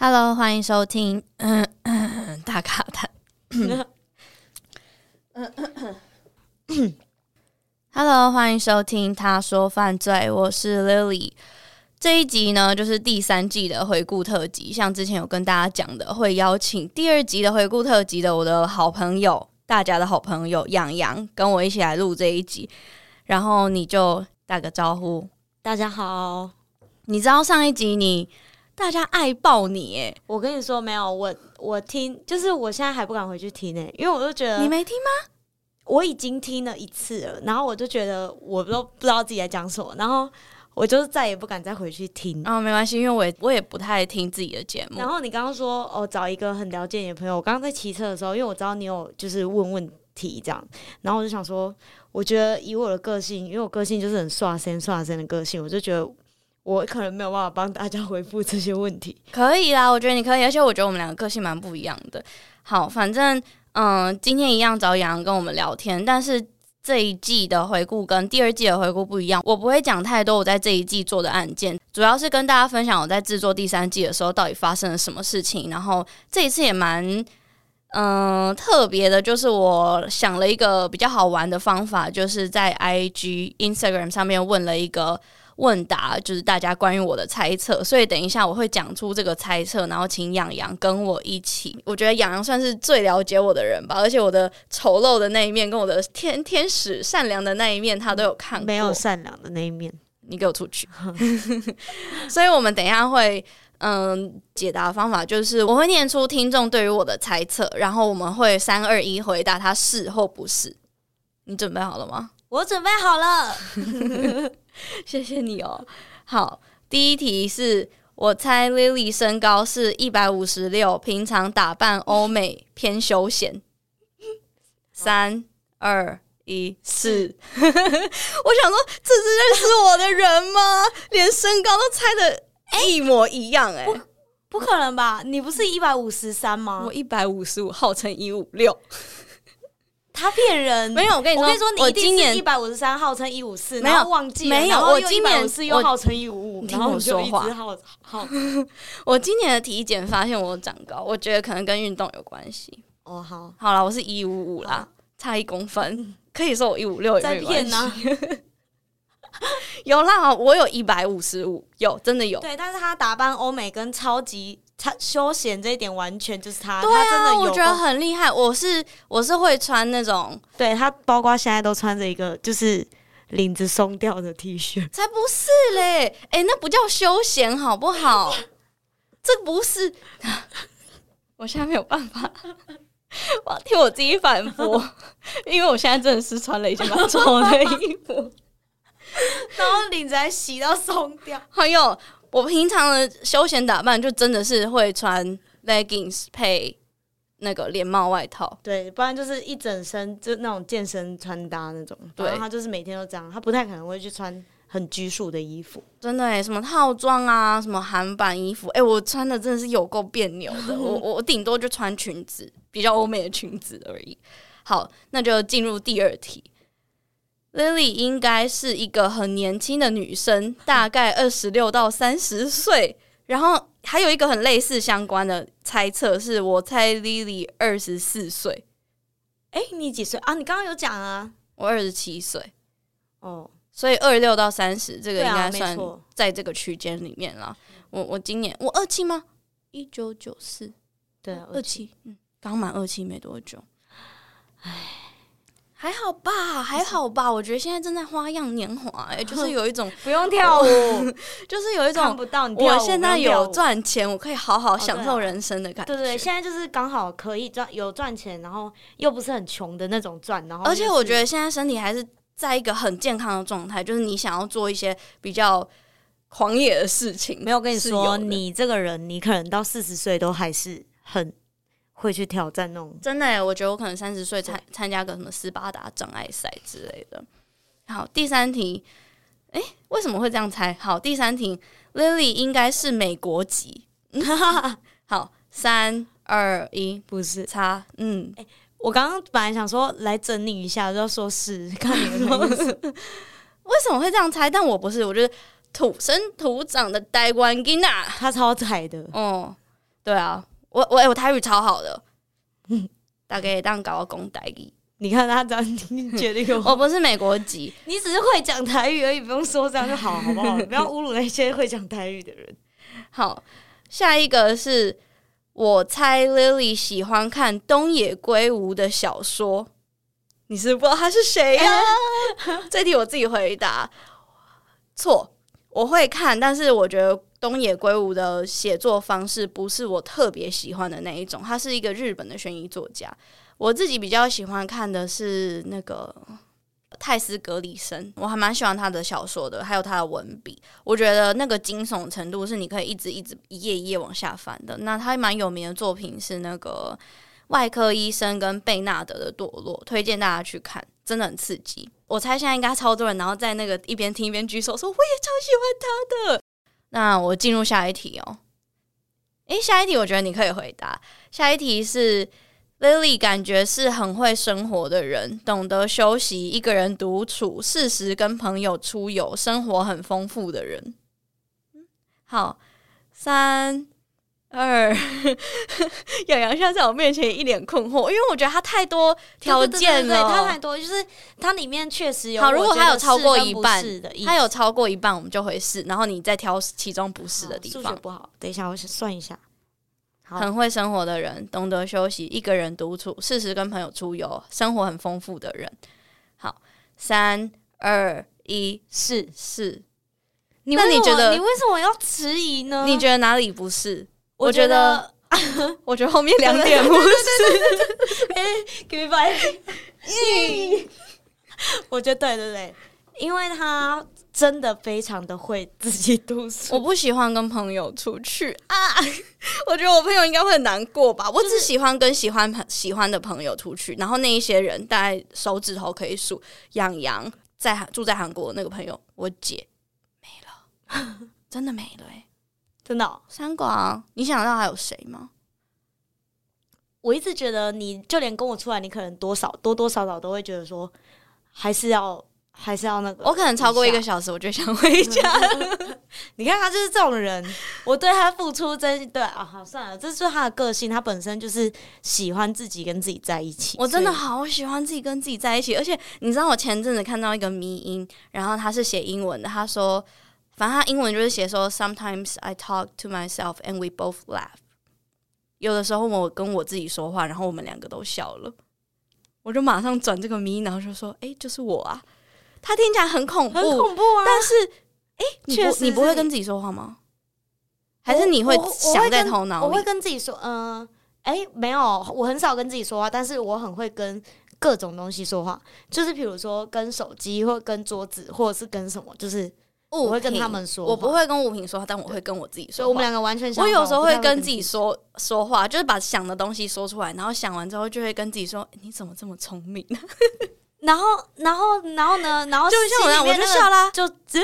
Hello，欢迎收听嗯嗯大卡谈。Hello，欢迎收听他说犯罪，我是 Lily。这一集呢，就是第三季的回顾特辑。像之前有跟大家讲的，会邀请第二集的回顾特辑的我的好朋友，大家的好朋友洋洋，跟我一起来录这一集。然后你就打个招呼，大家好。你知道上一集你？大家爱爆你哎！我跟你说没有，我我听，就是我现在还不敢回去听哎，因为我就觉得你没听吗？我已经听了一次了，然后我就觉得我都不知道自己在讲什么，然后我就是再也不敢再回去听。哦，没关系，因为我也我也不太听自己的节目。然后你刚刚说哦，找一个很了解你的朋友，我刚刚在骑车的时候，因为我知道你有就是问问题这样，然后我就想说，我觉得以我的个性，因为我个性就是很刷身刷身的个性，我就觉得。我可能没有办法帮大家回复这些问题，可以啦，我觉得你可以，而且我觉得我们两个个性蛮不一样的。好，反正嗯，今天一样找洋洋跟我们聊天，但是这一季的回顾跟第二季的回顾不一样，我不会讲太多我在这一季做的案件，主要是跟大家分享我在制作第三季的时候到底发生了什么事情。然后这一次也蛮嗯特别的，就是我想了一个比较好玩的方法，就是在 IG Instagram 上面问了一个。问答就是大家关于我的猜测，所以等一下我会讲出这个猜测，然后请洋洋跟我一起。我觉得洋洋算是最了解我的人吧，而且我的丑陋的那一面跟我的天天使善良的那一面，他都有看过。没有善良的那一面，你给我出去。所以我们等一下会嗯解答方法就是我会念出听众对于我的猜测，然后我们会三二一回答他是或不是。你准备好了吗？我准备好了。谢谢你哦。好，第一题是我猜 Lily 身高是一百五十六，平常打扮欧美偏休闲。三二一，四。我想说，这是认识我的人吗？连身高都猜的一模一样，欸，哎，不，不可能吧？你不是一百五十三吗？我一百五十五，号称一五六。他骗人，没有。我跟你说，我跟你说，你今年一百五十三，号称一五四，没有忘记没有。我今年是又号称一五五，听我说话。好 我今年的体检发现我长高，我觉得可能跟运动有关系。哦，好，好了，我是一五五啦，差一公分，可以说我一五六也没关系。有啦，我有一百五十五，有真的有。对，但是他打扮欧美跟超级。他休闲这一点完全就是他，对啊，他真的，我觉得很厉害。我是我是会穿那种，对他包括现在都穿着一个就是领子松掉的 T 恤，才不是嘞！哎、欸，那不叫休闲好不好？这不是，我现在没有办法，我要替我自己反驳，因为我现在真的是穿了一件蛮丑的衣服，然后领子还洗到松掉，还有。我平常的休闲打扮就真的是会穿 leggings 配那个连帽外套，对，不然就是一整身就那种健身穿搭那种。对，他就是每天都这样，他不太可能会去穿很拘束的衣服。真的诶，什么套装啊，什么韩版衣服，诶，我穿的真的是有够别扭的。我我顶多就穿裙子，比较欧美的裙子而已。好，那就进入第二题。Lily 应该是一个很年轻的女生，大概二十六到三十岁。然后还有一个很类似相关的猜测，是我猜 Lily 二十四岁。哎，你几岁啊？你刚刚有讲啊？我二十七岁。哦，所以二十六到三十，这个应该算在这个区间里面了。我我今年我二七吗？一九九四，对，二七，嗯，刚满二七没多久。唉。还好吧，还好吧。我觉得现在正在花样年华，哎，就是有一种不用跳舞，就是有一种看不到你跳舞。我现在有赚钱，我可以好好享受人生的感觉。对对，现在就是刚好可以赚，有赚钱，然后又不是很穷的那种赚。然后，而且我觉得现在身体还是在一个很健康的状态，就是你想要做一些比较狂野的事情。没有跟你说，你这个人，你可能到四十岁都还是很。会去挑战那种真的耶，我觉得我可能三十岁参参加个什么斯巴达障碍赛之类的。好，第三题，诶，为什么会这样猜？好，第三题，Lily 应该是美国籍。好，三二一，不是，差，嗯，诶，我刚刚本来想说来整理一下，就要说是看。为什么会这样猜？但我不是，我觉得土生土长的台湾囡仔，他超彩的，哦。对啊，我我、欸、我台语超好的，大概当搞个公台语。你看他这样，你决定 我不是美国籍，你只是会讲台语而已，不用说这样就好，好不好？不要侮辱那些会讲台语的人。好，下一个是我猜 Lily 喜欢看东野圭吾的小说，你是不知道他是谁呀？这题我自己回答，错，我会看，但是我觉得东野圭吾的写作方式不是我特别喜欢的那一种，他是一个日本的悬疑作家。我自己比较喜欢看的是那个泰斯·格里森，我还蛮喜欢他的小说的，还有他的文笔。我觉得那个惊悚程度是你可以一直一直一页一页往下翻的。那他蛮有名的作品是那个《外科医生》跟贝纳德的堕落，推荐大家去看，真的很刺激。我猜现在应该超多人，然后在那个一边听一边举手说我也超喜欢他的。那我进入下一题哦。诶，下一题我觉得你可以回答。下一题是。Lily 感觉是很会生活的人，懂得休息，一个人独处，适时跟朋友出游，生活很丰富的人。好，三二，洋洋现在在我面前一脸困惑，因为我觉得他太多条件了，他太多，就是他里面确实有。好，如果他有超过一半，他有超过一半，我们就会试，然后你再挑其中不是的地方。数学不好，等一下我算一下。很会生活的人，懂得休息，一个人独处，适时跟朋友出游，生活很丰富的人。好，三二一，是是。那你觉得你为什么要迟疑呢？你觉得哪里不是？我觉得，我觉得后面两点不是。哎，Give me five。我觉得对对对，因为他。真的非常的会自己读书。我不喜欢跟朋友出去啊，我觉得我朋友应该会很难过吧。我只喜欢跟喜欢朋喜欢的朋友出去，然后那一些人大概手指头可以数。养羊在住在韩国的那个朋友，我姐没了，真的没了哎、欸，真的、哦。三广，你想到还有谁吗？我一直觉得，你就连跟我出来，你可能多少多多少少都会觉得说，还是要。还是要那个，我可能超过一个小时，我就想回家。你看他就是这种人，我对他付出真对啊。好，算了，这是他的个性，他本身就是喜欢自己跟自己在一起。我真的好喜欢自己跟自己在一起，而且你知道，我前阵子看到一个迷因，然后他是写英文的，他说，反正他英文就是写说，Sometimes I talk to myself and we both laugh。有的时候我跟我自己说话，然后我们两个都笑了，我就马上转这个迷因，然后就说，哎、欸，就是我啊。他听起来很恐怖，很恐怖啊！但是，哎、欸，确实，你不会跟自己说话吗？还是你会想在头脑里？我会跟自己说，嗯、呃，哎、欸，没有，我很少跟自己说话，但是我很会跟各种东西说话，就是比如说跟手机，或跟桌子，或者是跟什么，就是我会跟他们说。我不会跟物品说话，但我会跟我自己说我们两个完全相。我有时候会跟自己说说话，就是把想的东西说出来，然后想完之后就会跟自己说：“欸、你怎么这么聪明？” 然后，然后，然后呢？然后就像我那样，我就笑啦，就，呃，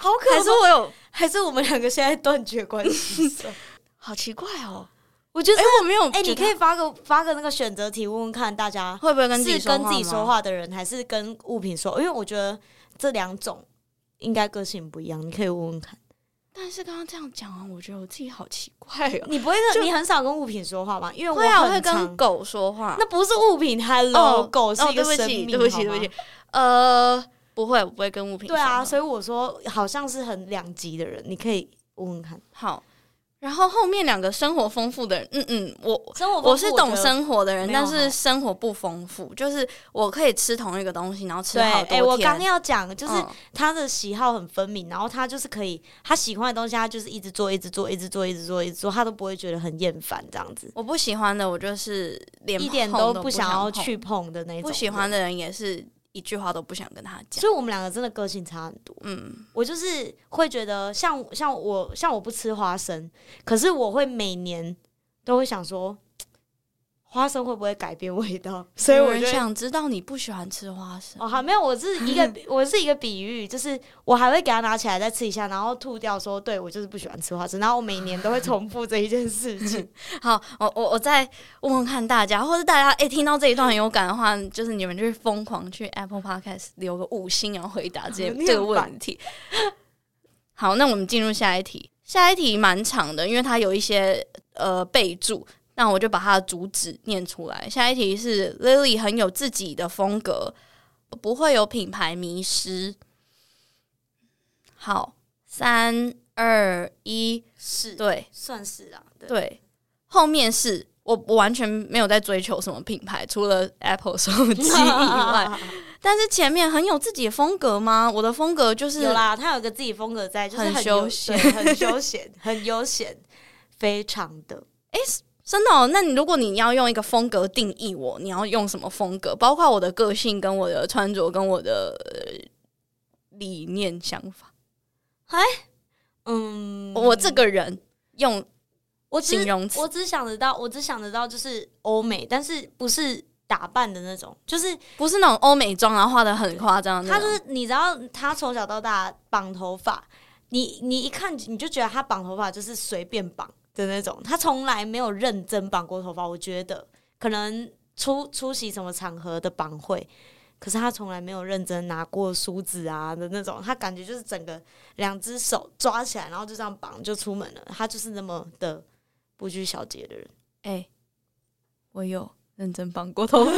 好好可怕。还是我有，还是我们两个现在断绝关系？好奇怪哦！我觉得，哎，我没有，哎，你可以发个发个那个选择题，问问看大家会不会跟自己是跟自己说话的人，还是跟物品说？因为我觉得这两种应该个性不一样，你可以问问看。但是刚刚这样讲完，我觉得我自己好奇怪哦。你不会跟，你很少跟物品说话吗？因为我会啊，我会跟狗说话。那不是物品，Hello，狗是一个生命。对不起，对不起，呃，不会，我不会跟物品。对啊，所以我说好像是很两极的人，你可以问问看。好。然后后面两个生活丰富的人，嗯嗯，我我是懂生活的人，但是生活不丰富，就是我可以吃同一个东西，然后吃好多天。哎，我刚要讲，就是他的喜好很分明，然后他就是可以，他喜欢的东西，他就是一直做，一直做，一直做，一直做，一直做，他都不会觉得很厌烦这样子。我不喜欢的，我就是连一点都不想要去碰的那种。不喜欢的人也是。一句话都不想跟他讲，所以我们两个真的个性差很多。嗯，我就是会觉得像，像像我像我不吃花生，可是我会每年都会想说。花生会不会改变味道？所以我就想知道你不喜欢吃花生哦。好，没有，我是 一个我是一个比喻，就是我还会给它拿起来再吃一下，然后吐掉说，说对我就是不喜欢吃花生。然后我每年都会重复这一件事情。好，我我我再问问看大家，或者大家哎、欸、听到这一段很有感的话，就是你们就是疯狂去 Apple Podcast 留个五星，然后回答这这个问题。好，那我们进入下一题。下一题蛮长的，因为它有一些呃备注，那我就把它的主旨念出来。下一题是 Lily 很有自己的风格，不会有品牌迷失。好，三二一，是对，算是啊，对，对，后面是。我我完全没有在追求什么品牌，除了 Apple 手机以外。但是前面很有自己的风格吗？我的风格就是有啦，他有个自己风格在，就是很休闲，很休闲，很悠闲，非常的。哎、欸，真的哦？那你如果你要用一个风格定义我，你要用什么风格？包括我的个性、跟我的穿着、跟我的理念、想法。哎，嗯，我这个人用。我只我只想得到，我只想得到就是欧美，但是不是打扮的那种，就是不是那种欧美妆，然后画的很夸张。他就是你知道，他从小到大绑头发，你你一看你就觉得他绑头发就是随便绑的那种，他从来没有认真绑过头发。我觉得可能出出席什么场合的绑会，可是他从来没有认真拿过梳子啊的那种，他感觉就是整个两只手抓起来，然后就这样绑就出门了。他就是那么的。不拘小节的人，哎、欸，我有认真绑过头发。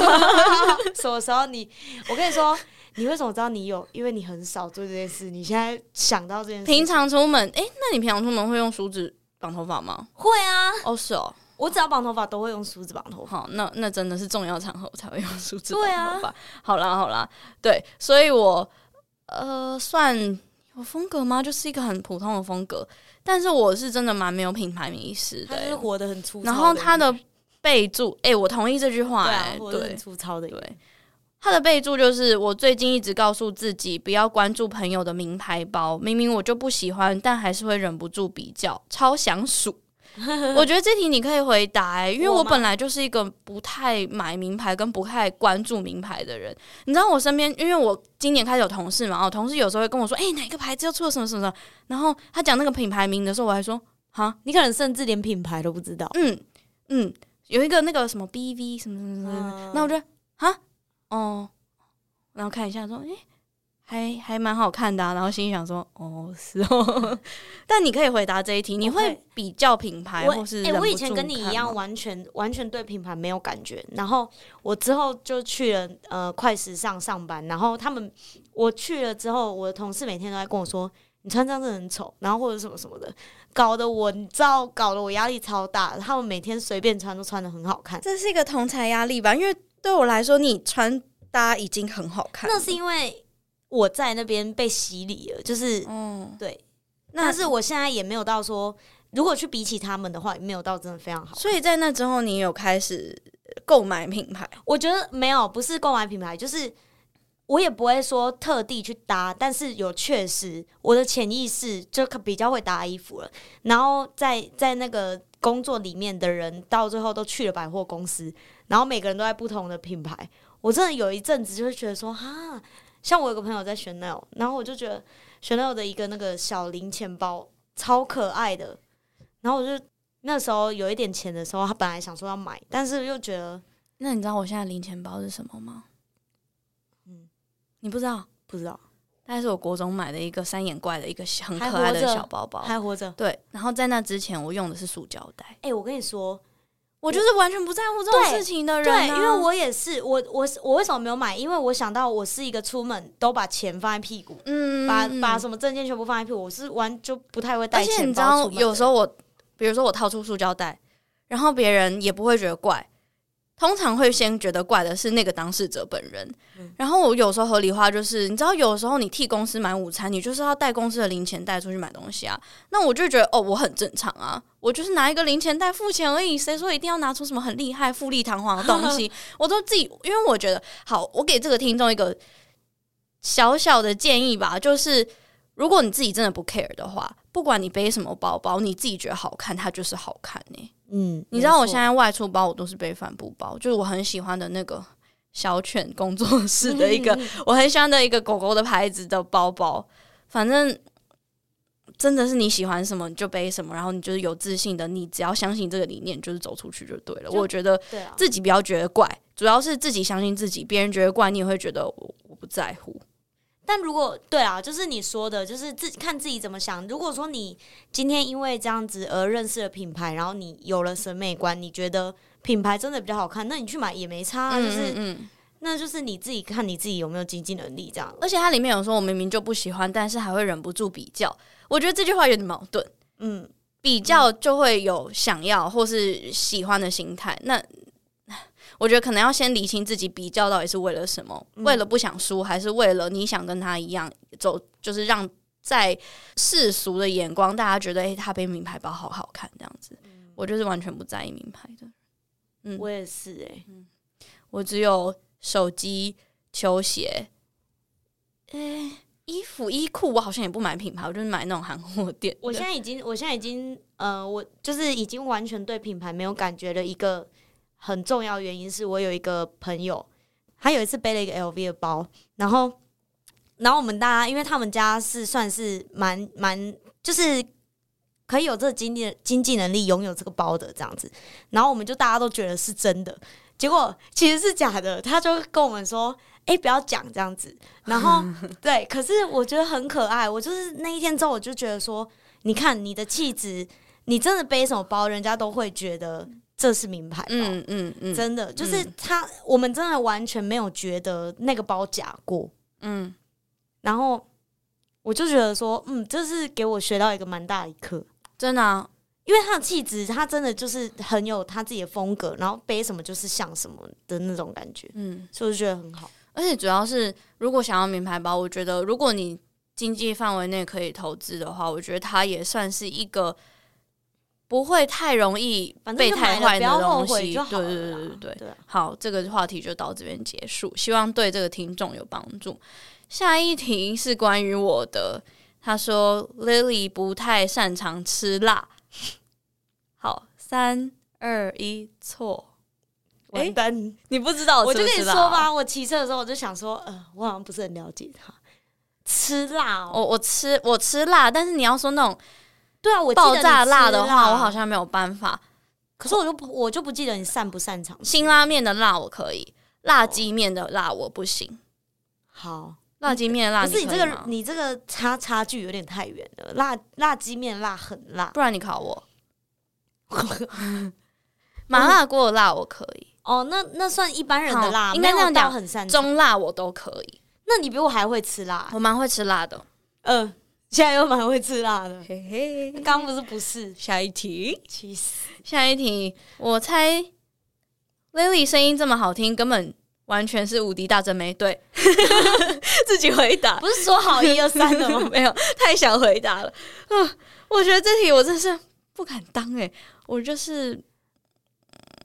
什么时候你？我跟你说，你为什么知道你有？因为你很少做这件事。你现在想到这件事，平常出门，哎、欸，那你平常出门会用梳子绑头发吗？会啊。哦，是哦。我只要绑头发都会用梳子绑头发。好，那那真的是重要场合我才会用梳子绑头发。对啊。好啦好啦，对，所以我呃算有风格吗？就是一个很普通的风格。但是我是真的蛮没有品牌迷思的，他是活得很粗糙。然后他的备注，哎、欸，我同意这句话、欸，哎，对，很粗糙的，对。他的备注就是，我最近一直告诉自己不要关注朋友的名牌包，明明我就不喜欢，但还是会忍不住比较，超想数。我觉得这题你可以回答因为我本来就是一个不太买名牌跟不太关注名牌的人。你知道我身边，因为我今年开始有同事嘛，我同事有时候会跟我说，哎、欸，哪个牌子又出了什么什么什么，然后他讲那个品牌名的时候，我还说，哈，你可能甚至连品牌都不知道。嗯嗯，有一个那个什么 BV 什么什么什么，那、嗯、我觉得，哈，哦，然后看一下说，哎、欸。还还蛮好看的、啊，然后心里想说，哦，是哦。但你可以回答这一题，你会比较品牌，或是？哎、欸，我以前跟你一样，完全完全对品牌没有感觉。然后我之后就去了呃快时尚上班，然后他们我去了之后，我的同事每天都在跟我说，你穿这样真的很丑，然后或者什么什么的，搞得我你知道，搞得我压力超大。他们每天随便穿都穿的很好看，这是一个同侪压力吧？因为对我来说，你穿搭已经很好看，那是因为。我在那边被洗礼了，就是，嗯，对。但是我现在也没有到说，如果去比起他们的话，也没有到真的非常好。所以在那之后，你有开始购买品牌？我觉得没有，不是购买品牌，就是我也不会说特地去搭，但是有确实我的潜意识就比较会搭衣服了。然后在在那个工作里面的人，到最后都去了百货公司，然后每个人都在不同的品牌。我真的有一阵子就会觉得说，哈。像我有个朋友在 Chanel，然后我就觉得 Chanel 的一个那个小零钱包超可爱的，然后我就那时候有一点钱的时候，他本来想说要买，但是又觉得，那你知道我现在零钱包是什么吗？嗯，你不知道？不知道，但是我国中买的一个三眼怪的一个很可爱的小包包，还活着。对，然后在那之前我用的是塑胶袋。哎、欸，我跟你说。我就是完全不在乎这种事情的人、啊，对，对，因为我也是，我我我为什么没有买？因为我想到我是一个出门都把钱放在屁股，嗯，把把什么证件全部放在屁股，我是完就不太会带钱包出门。而且你知道，有时候我，比如说我掏出塑胶袋，然后别人也不会觉得怪。通常会先觉得怪的是那个当事者本人，嗯、然后我有时候合理化就是，你知道，有时候你替公司买午餐，你就是要带公司的零钱袋出去买东西啊。那我就觉得哦，我很正常啊，我就是拿一个零钱袋付钱而已。谁说一定要拿出什么很厉害、富丽堂皇的东西？我都自己，因为我觉得好，我给这个听众一个小小的建议吧，就是如果你自己真的不 care 的话，不管你背什么包包，你自己觉得好看，它就是好看呢、欸。嗯，你知道我现在外出包我都是背帆布包，就是我很喜欢的那个小犬工作室的一个我很喜欢的一个狗狗的牌子的包包。反正真的是你喜欢什么你就背什么，然后你就是有自信的，你只要相信这个理念，就是走出去就对了。我觉得自己不要觉得怪，主要是自己相信自己，别人觉得怪你也会觉得我我不在乎。但如果对啊，就是你说的，就是自看自己怎么想。如果说你今天因为这样子而认识了品牌，然后你有了审美观，你觉得品牌真的比较好看，那你去买也没差啊。就是，嗯，那就是你自己看你自己有没有经济能力这样。而且它里面有说，我明明就不喜欢，但是还会忍不住比较。我觉得这句话有点矛盾。嗯，比较就会有想要或是喜欢的心态。那我觉得可能要先理清自己比较到底是为了什么，嗯、为了不想输，还是为了你想跟他一样走，就是让在世俗的眼光，大家觉得诶、欸，他背名牌包好好看这样子。嗯、我就是完全不在意名牌的。嗯，我也是诶、欸，嗯，我只有手机、球鞋，诶、欸，衣服、衣裤，我好像也不买品牌，我就是买那种韩货店。我现在已经，我现在已经，呃，我就是已经完全对品牌没有感觉的一个。很重要的原因是我有一个朋友，他有一次背了一个 LV 的包，然后，然后我们大家，因为他们家是算是蛮蛮，就是可以有这个经济经济能力拥有这个包的这样子，然后我们就大家都觉得是真的，结果其实是假的，他就跟我们说：“哎，不要讲这样子。”然后 对，可是我觉得很可爱。我就是那一天之后，我就觉得说：“你看你的气质，你真的背什么包，人家都会觉得。”这是名牌包，嗯嗯嗯，真的就是他，嗯、我们真的完全没有觉得那个包假过，嗯，然后我就觉得说，嗯，这是给我学到一个蛮大的一课，真的啊，因为他的气质，他真的就是很有他自己的风格，然后背什么就是像什么的那种感觉，嗯，所以我就觉得很好。而且主要是，如果想要名牌包，我觉得如果你经济范围内可以投资的话，我觉得它也算是一个。不会太容易被太坏的东西，对对对对对。对好，这个话题就到这边结束，希望对这个听众有帮助。下一题是关于我的，他说 Lily 不太擅长吃辣。好，三二一，错。完蛋，你不知道我，我就跟你说吧，我骑车的时候我就想说，呃，我好像不是很了解他吃辣哦。我我吃我吃辣，但是你要说那种。对啊，我爆炸辣的话，我好像没有办法。可是我就我就不记得你擅不擅长。辛拉面的辣我可以，辣鸡面的辣我不行。好，辣鸡面辣，可是你这个你这个差差距有点太远了。辣辣鸡面辣很辣，不然你考我。麻辣锅的辣我可以。哦，那那算一般人的辣，应该这样讲，很擅。中辣我都可以。那你比我还会吃辣？我蛮会吃辣的。嗯。现在又蛮会吃辣的，嘿嘿。刚不是不是？下一题，其实下一题，我猜 Lily 声音这么好听，根本完全是无敌大真没。对，自己回答，不是说好一二三的吗？没有，太想回答了。嗯，我觉得这题我真是不敢当诶、欸，我就是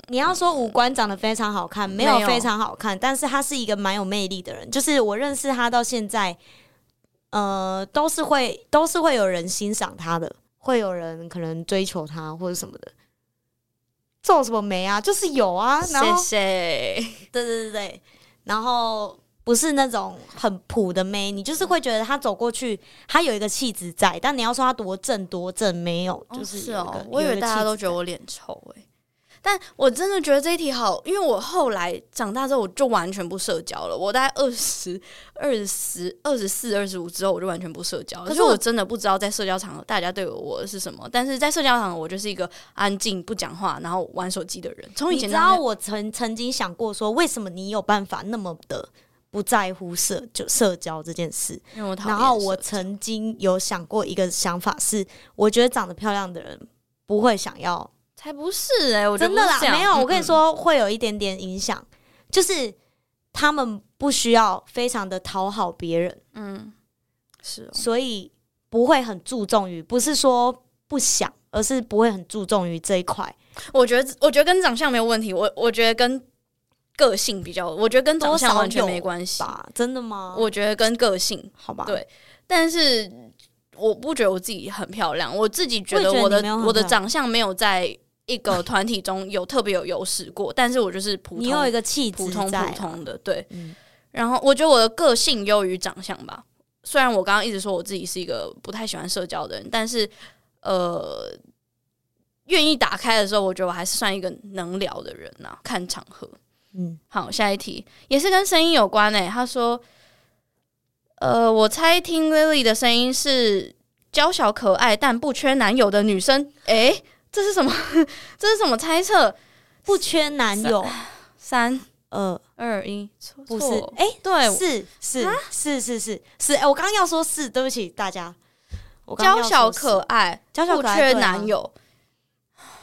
你要说五官长得非常好看，没有非常好看，但是他是一个蛮有魅力的人。就是我认识他到现在。呃，都是会，都是会有人欣赏他的，会有人可能追求他或者什么的。这有什么眉啊？就是有啊。然后，谢谢。对对对对，然后不是那种很普的妹，你就是会觉得他走过去，他有一个气质在。但你要说他多正多正，没有，就是，是哦。我以为大家都觉得我脸丑诶、欸。但我真的觉得这一题好，因为我后来长大之后，我就完全不社交了。我大概二十二十二十四、二十五之后，我就完全不社交了。可是我真的不知道在社交场合大家对我是什么。但是在社交场合，我就是一个安静不讲话，然后玩手机的人。从以前，你知道我曾曾经想过说，为什么你有办法那么的不在乎社就社交这件事？然后我曾经有想过一个想法是，我觉得长得漂亮的人不会想要。才不是哎、欸！我真的啦，没有。我跟你说，会有一点点影响，就是他们不需要非常的讨好别人，嗯，是、哦，所以不会很注重于，不是说不想，而是不会很注重于这一块。我觉得，我觉得跟长相没有问题，我我觉得跟个性比较，我觉得跟长相完全没关系吧？真的吗？我觉得跟个性，好吧，对，但是我不觉得我自己很漂亮，我自己觉得我的我，我的长相没有在。一个 团体中有特别有优势过，但是我就是普通，你有一个气质，普通普通的，对。嗯、然后我觉得我的个性优于长相吧。虽然我刚刚一直说我自己是一个不太喜欢社交的人，但是呃，愿意打开的时候，我觉得我还是算一个能聊的人呐、啊。看场合，嗯，好，下一题也是跟声音有关诶、欸。他说，呃，我猜听 Lily 的声音是娇小可爱但不缺男友的女生。诶，这是什么？这是什么猜测？不缺男友。三二二一，错，不是？哎，对，是是是是是是。哎，我刚刚要说是，对不起大家。娇小可爱，娇小可爱，不缺男友，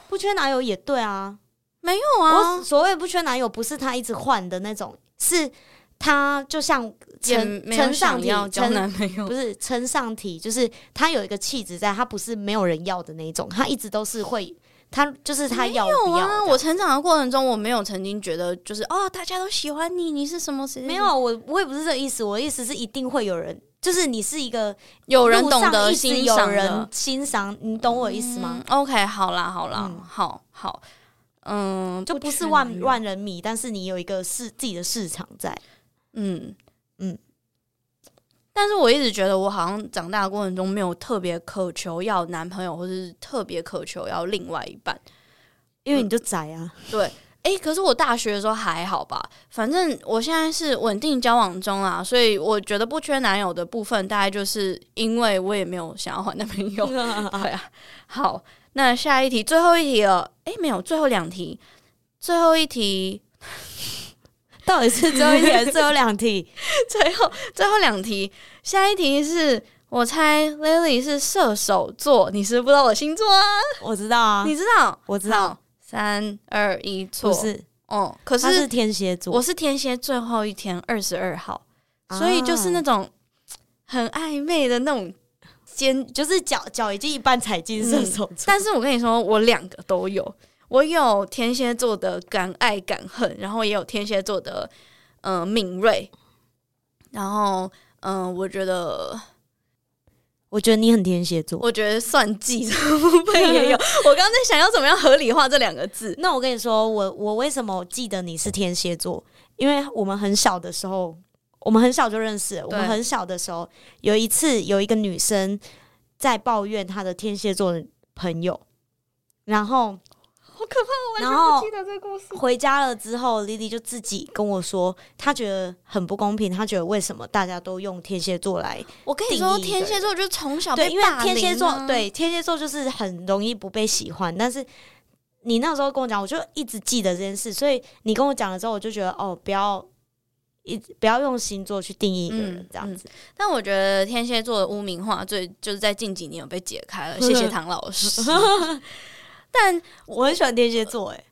不缺男友也对啊。没有啊，我所谓不缺男友，不是他一直换的那种，是他就像承承上体，交男朋友不是承上体，就是他有一个气质在，他不是没有人要的那种，他一直都是会，他就是他要不要。啊，我成长的过程中，我没有曾经觉得就是哦，大家都喜欢你，你是什么谁？没有，我我也不是这个意思，我的意思是一定会有人，就是你是一个有人懂得欣赏，有人欣赏，你懂我意思吗？嗯，OK，好啦，好啦，嗯，好好。嗯，就不是万万人迷，但是你有一个市自己的市场在。嗯嗯，但是我一直觉得我好像长大的过程中没有特别渴求要男朋友，或者是特别渴求要另外一半，因为你就宅啊。嗯、对，哎、欸，可是我大学的时候还好吧，反正我现在是稳定交往中啊，所以我觉得不缺男友的部分，大概就是因为我也没有想要换男朋友。对啊，好。那下一题，最后一题了。哎、欸，没有，最后两题，最后一题，到底是最后一题还是最后两题？最后最后两题，下一题是我猜 Lily 是射手座，你是不知道我星座啊？我知道啊，你知道？我知道。三二一，错，不是哦。可是，是天蝎座，我是天蝎最后一天，二十二号，啊、所以就是那种很暧昧的那种。尖就是脚脚已经一半踩进射手座，但是我跟你说，我两个都有，我有天蝎座的敢爱敢恨，然后也有天蝎座的嗯、呃、敏锐，然后嗯、呃，我觉得，我觉得你很天蝎座，我觉得算计的部分也有。我刚刚在想要怎么样合理化这两个字，那我跟你说，我我为什么记得你是天蝎座？因为我们很小的时候。我们很小就认识。我们很小的时候，有一次有一个女生在抱怨她的天蝎座的朋友，然后好可怕，我完全不记得这个故事。回家了之后，莉莉就自己跟我说，她觉得很不公平。她觉得为什么大家都用天蝎座来？我跟你说，天蝎座就是从小被对，因为天蝎座对天蝎座就是很容易不被喜欢。但是你那时候跟我讲，我就一直记得这件事。所以你跟我讲了之后，我就觉得哦，不要。一不要用星座去定义一个人，这样子。但我觉得天蝎座的污名化最就是在近几年有被解开了，谢谢唐老师。但我很喜欢天蝎座，哎，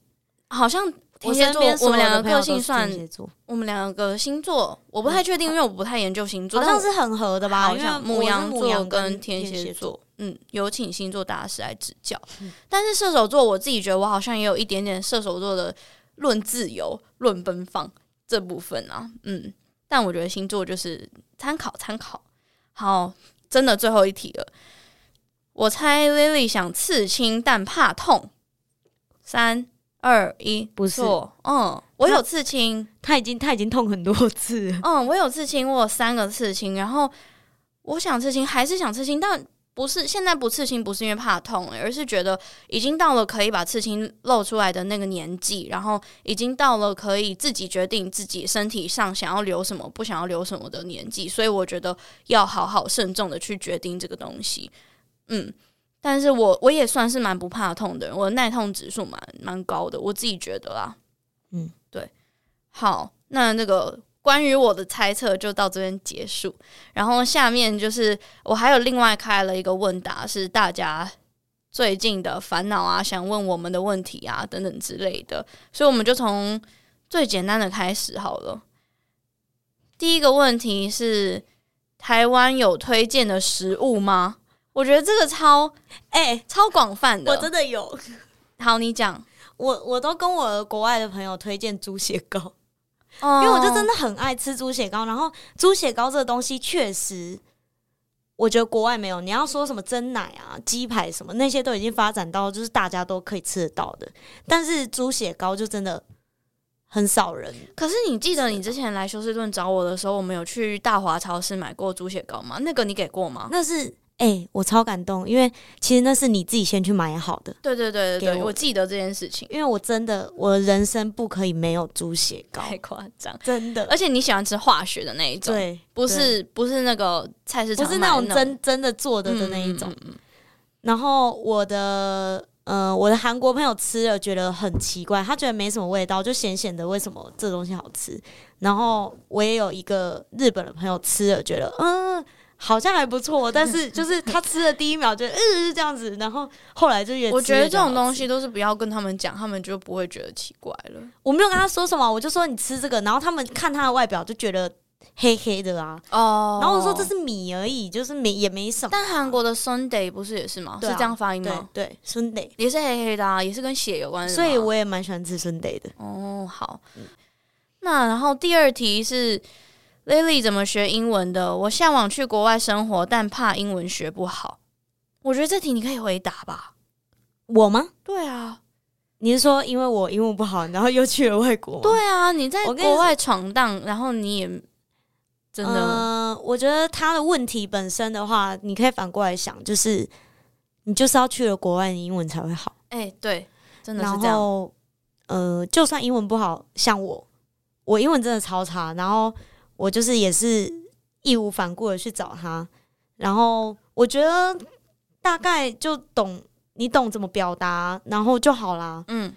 好像天蝎座我们两个个性算，我们两个星座我不太确定，因为我不太研究星座，好像是很合的吧？好像牡羊座跟天蝎座，嗯，有请星座大师来指教。嗯、但是射手座，我自己觉得我好像也有一点点射手座的论自由、论奔放。这部分啊，嗯，但我觉得星座就是参考参考。好，真的最后一题了。我猜 Lily 想刺青，但怕痛。三二一，不是，嗯，我有刺青，他已经他已经痛很多次。嗯，我有刺青，我有三个刺青，然后我想刺青，还是想刺青，但。不是现在不刺青，不是因为怕痛，而是觉得已经到了可以把刺青露出来的那个年纪，然后已经到了可以自己决定自己身体上想要留什么，不想要留什么的年纪，所以我觉得要好好慎重的去决定这个东西。嗯，但是我我也算是蛮不怕痛的人，我的耐痛指数蛮蛮高的，我自己觉得啦。嗯，对。好，那那个。关于我的猜测就到这边结束，然后下面就是我还有另外开了一个问答，是大家最近的烦恼啊，想问我们的问题啊等等之类的，所以我们就从最简单的开始好了。第一个问题是台湾有推荐的食物吗？我觉得这个超哎、欸、超广泛的，我真的有。好，你讲，我我都跟我国外的朋友推荐猪血糕。因为我就真的很爱吃猪血糕，然后猪血糕这个东西确实，我觉得国外没有。你要说什么蒸奶啊、鸡排什么那些都已经发展到就是大家都可以吃得到的，但是猪血糕就真的很少人。可是你记得你之前来休斯顿找我的时候，我们有去大华超市买过猪血糕吗？那个你给过吗？那是哎、欸，我超感动，因为其实那是你自己先去买好的。对对对对对，我，我记得这件事情，因为我真的，我人生不可以没有猪血糕，太夸张，真的。而且你喜欢吃化学的那一种，对，不是不是那个菜市场，不是那种真真的做的的那一种。嗯嗯嗯、然后我的呃，我的韩国朋友吃了觉得很奇怪，他觉得没什么味道，就咸咸的，为什么这东西好吃？然后我也有一个日本的朋友吃了，觉得嗯。好像还不错，但是 就是他吃的第一秒就嗯这样子，然后后来就越吃越好吃。我觉得这种东西都是不要跟他们讲，他们就不会觉得奇怪了。我没有跟他说什么，我就说你吃这个，然后他们看他的外表就觉得黑黑的啊。哦。然后我说这是米而已，就是没也没什么。但韩国的 Sunday 不是也是吗？啊，是这样发音吗？对，对，Sundae 也是黑黑的啊，也是跟血有关的。所以我也蛮喜欢吃 Sunday 的。哦，好。那然后第二题是。Lily 怎么学英文的？我向往去国外生活，但怕英文学不好。我觉得这题你可以回答吧。我吗？对啊，你是说因为我英文不好，然后又去了外国？对啊，你在国外闯荡，然后你也真的……呃，我觉得他的问题本身的话，你可以反过来想，就是你就是要去了国外，你英文才会好。哎、欸，对，真的是这样。然后，呃，就算英文不好，像我，我英文真的超差，然后。我就是也是义无反顾的去找他，然后我觉得大概就懂，你懂怎么表达，然后就好啦。嗯，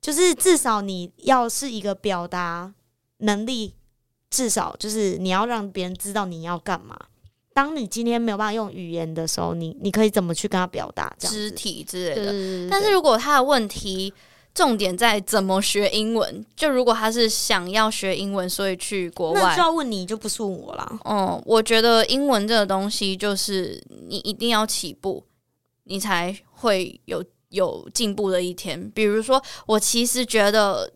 就是至少你要是一个表达能力，至少就是你要让别人知道你要干嘛。当你今天没有办法用语言的时候，你你可以怎么去跟他表达？这样肢体之类的。但是如果他的问题。重点在怎么学英文。就如果他是想要学英文，所以去国外，那就要问你，就不是问我啦。嗯，我觉得英文这个东西，就是你一定要起步，你才会有有进步的一天。比如说，我其实觉得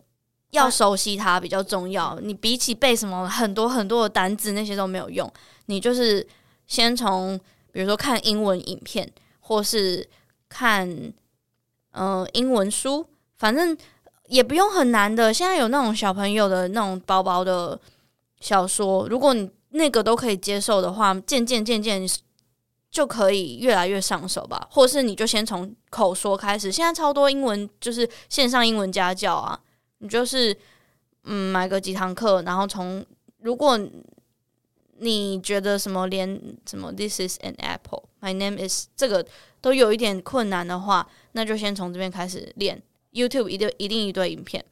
要熟悉它比较重要。你比起背什么很多很多的单字，那些都没有用。你就是先从比如说看英文影片，或是看嗯、呃、英文书。反正也不用很难的，现在有那种小朋友的那种薄薄的小说，如果你那个都可以接受的话，渐渐渐渐就可以越来越上手吧。或是你就先从口说开始，现在超多英文就是线上英文家教啊，你就是嗯买个几堂课，然后从如果你觉得什么连什么 This is an apple, my name is 这个都有一点困难的话，那就先从这边开始练。YouTube 一定一定一堆影片，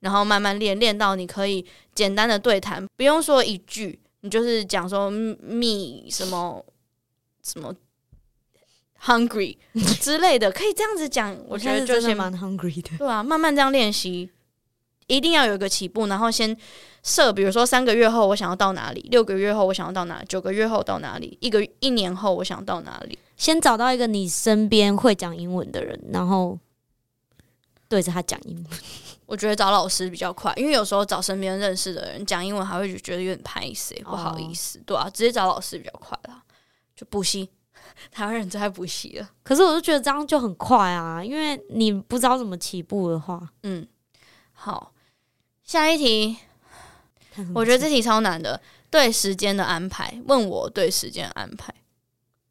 然后慢慢练练到你可以简单的对谈，不用说一句，你就是讲说 me 什么什么 hungry 之类的，可以这样子讲。我觉得就是蛮 hungry 的，对啊，慢慢这样练习，一定要有一个起步，然后先设，比如说三个月后我想要到哪里，六个月后我想要到哪里，九个月后到哪里，一个一年后我想到哪里，先找到一个你身边会讲英文的人，然后。对着他讲英文，我觉得找老师比较快，因为有时候找身边认识的人讲英文，还会觉得有点排斥，不好意思，对啊，直接找老师比较快啦。就补习，台湾人最爱补习了。可是我就觉得这样就很快啊，因为你不知道怎么起步的话，嗯，好，下一题，我觉得这题超难的，对时间的安排，问我对时间安排，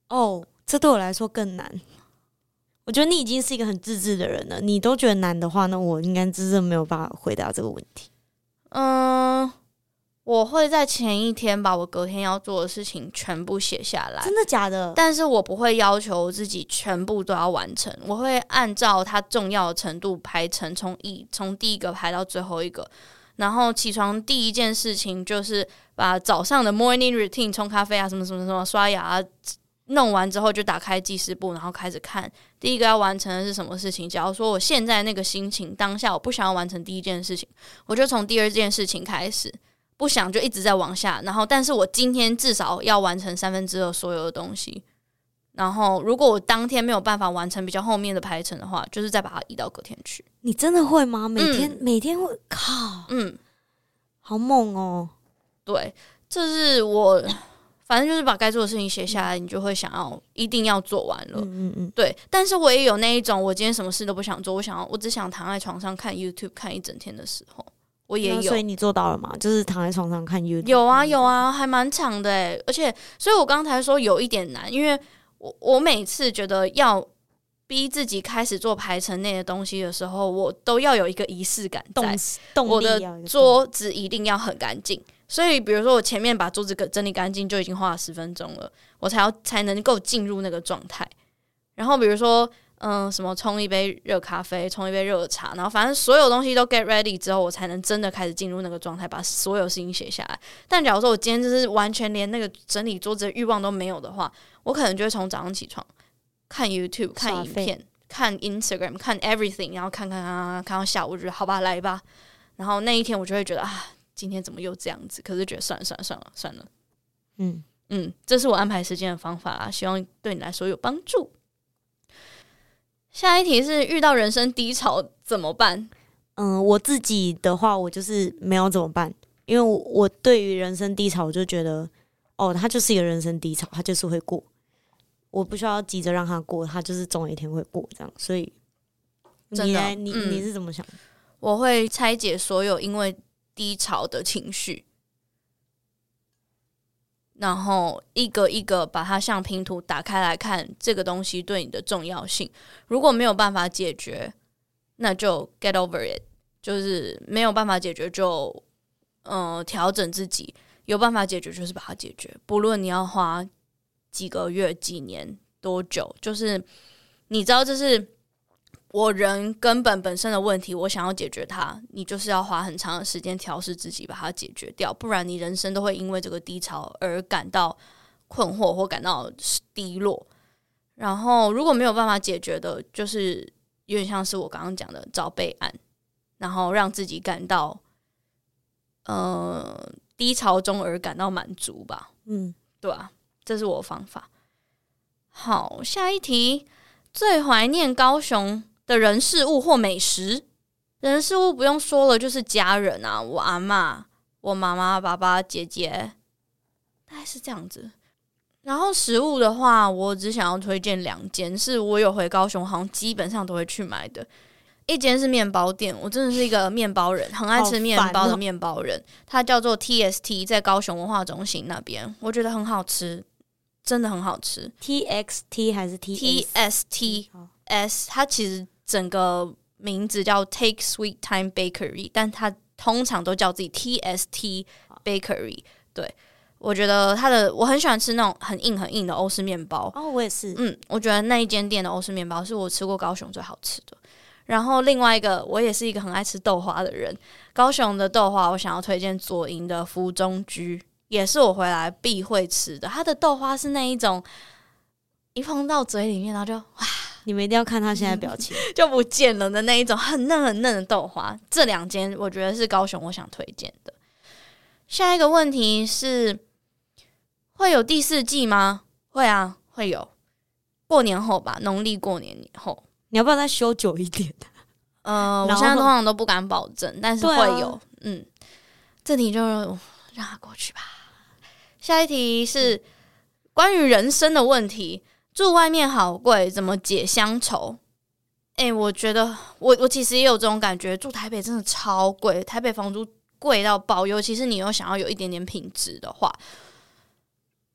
哦，这对我来说更难。我觉得你已经是一个很自制的人了，你都觉得难的话，那我应该真的没有办法回答这个问题。嗯，我会在前一天把我隔天要做的事情全部写下来。真的假的？但是我不会要求自己全部都要完成，我会按照它重要的程度排成，从一从第一个排到最后一个。然后起床第一件事情就是把早上的 morning routine 冲咖啡啊，什么什么什么刷牙啊。弄完之后就打开记事簿，然后开始看第一个要完成的是什么事情。假如说我现在那个心情当下我不想要完成第一件事情，我就从第二件事情开始，不想就一直在往下。然后，但是我今天至少要完成三分之二所有的东西。然后，如果我当天没有办法完成比较后面的排程的话，就是再把它移到隔天去。你真的会吗？每天、嗯、每天会靠，嗯，好猛哦。对，这是我。反正就是把该做的事情写下来，你就会想要一定要做完了。嗯嗯嗯，对。但是我也有那一种，我今天什么事都不想做，我想要，我只想躺在床上看 YouTube 看一整天的时候，我也有。所以你做到了吗？就是躺在床上看 YouTube。有啊有啊，还蛮长的诶。而且，所以我刚才说有一点难，因为我我每次觉得要逼自己开始做排程内的东西的时候，我都要有一个仪式感在，我的桌子一定要很干净。所以，比如说我前面把桌子整理干净，就已经花了十分钟了，我才要才能够进入那个状态。然后，比如说，嗯、呃，什么冲一杯热咖啡，冲一杯热茶，然后反正所有东西都 get ready 之后，我才能真的开始进入那个状态，把所有事情写下来。但假如说我今天就是完全连那个整理桌子的欲望都没有的话，我可能就会从早上起床看 YouTube、看影片、看 Instagram、看 everything，然后看看看看看到下午，我觉得好吧，来吧。然后那一天我就会觉得啊。今天怎么又这样子？可是觉得算了算了算了算了，嗯嗯，这是我安排时间的方法啦，希望对你来说有帮助。下一题是遇到人生低潮怎么办？嗯，我自己的话，我就是没有怎么办，因为我，我对于人生低潮，我就觉得哦，他就是一个人生低潮，他就是会过，我不需要急着让他过，他就是总有一天会过这样。所以，你来，你你是怎么想？嗯，我会拆解所有因为。低潮的情绪，然后一个一个把它像拼图打开来看，这个东西对你的重要性。如果没有办法解决，那就 get over it，就是没有办法解决就嗯调整自己，有办法解决就是把它解决。不论你要花几个月、几年、多久，就是你知道这是。我人根本本身的问题，我想要解决它，你就是要花很长的时间调试自己，把它解决掉，不然你人生都会因为这个低潮而感到困惑或感到低落。然后，如果没有办法解决的，就是有点像是我刚刚讲的找备案，然后让自己感到呃低潮中而感到满足吧。嗯，对啊，这是我的方法。好，下一题，最怀念高雄的人事物或美食，人事物不用说了，就是家人啊，我阿妈、我妈妈、爸爸、姐姐，大概是这样子。然后食物的话，我只想要推荐两间，是我有回高雄，好像基本上都会去买的。一间是面包店，我真的是一个面包人，很爱吃面包的面包人，它叫做 TST，在高雄文化中心那边，我觉得很好吃，真的很好吃。TXT 还是 TTS T S？它其实。整个名字叫 Take Sweet Time Bakery，但它通常都叫自己 TST Bakery。对，我觉得它的我很喜欢吃那种很硬很硬的欧式面包。哦，我也是。嗯，我觉得那一间店的欧式面包是我吃过高雄最好吃的。然后另外一个，我也是一个很爱吃豆花的人。高雄的豆花，我想要推荐左营的福中居，也是我回来必会吃的。它的豆花是那一种，一碰到嘴里面，然后就哇。你们一定要看他现在表情，就不见了的那一种很嫩很嫩的豆花。这两间我觉得是高雄我想推荐的。下一个问题是，会有第四季吗？会啊，会有。过年后吧，农历过年以后。你要不要再休久一点？嗯、呃，我现在通常都不敢保证，但是会有。啊、嗯，这题就让它过去吧。下一题是关于人生的问题。住外面好贵，怎么解乡愁？诶、欸，我觉得我我其实也有这种感觉，住台北真的超贵，台北房租贵到爆，尤其是你又想要有一点点品质的话，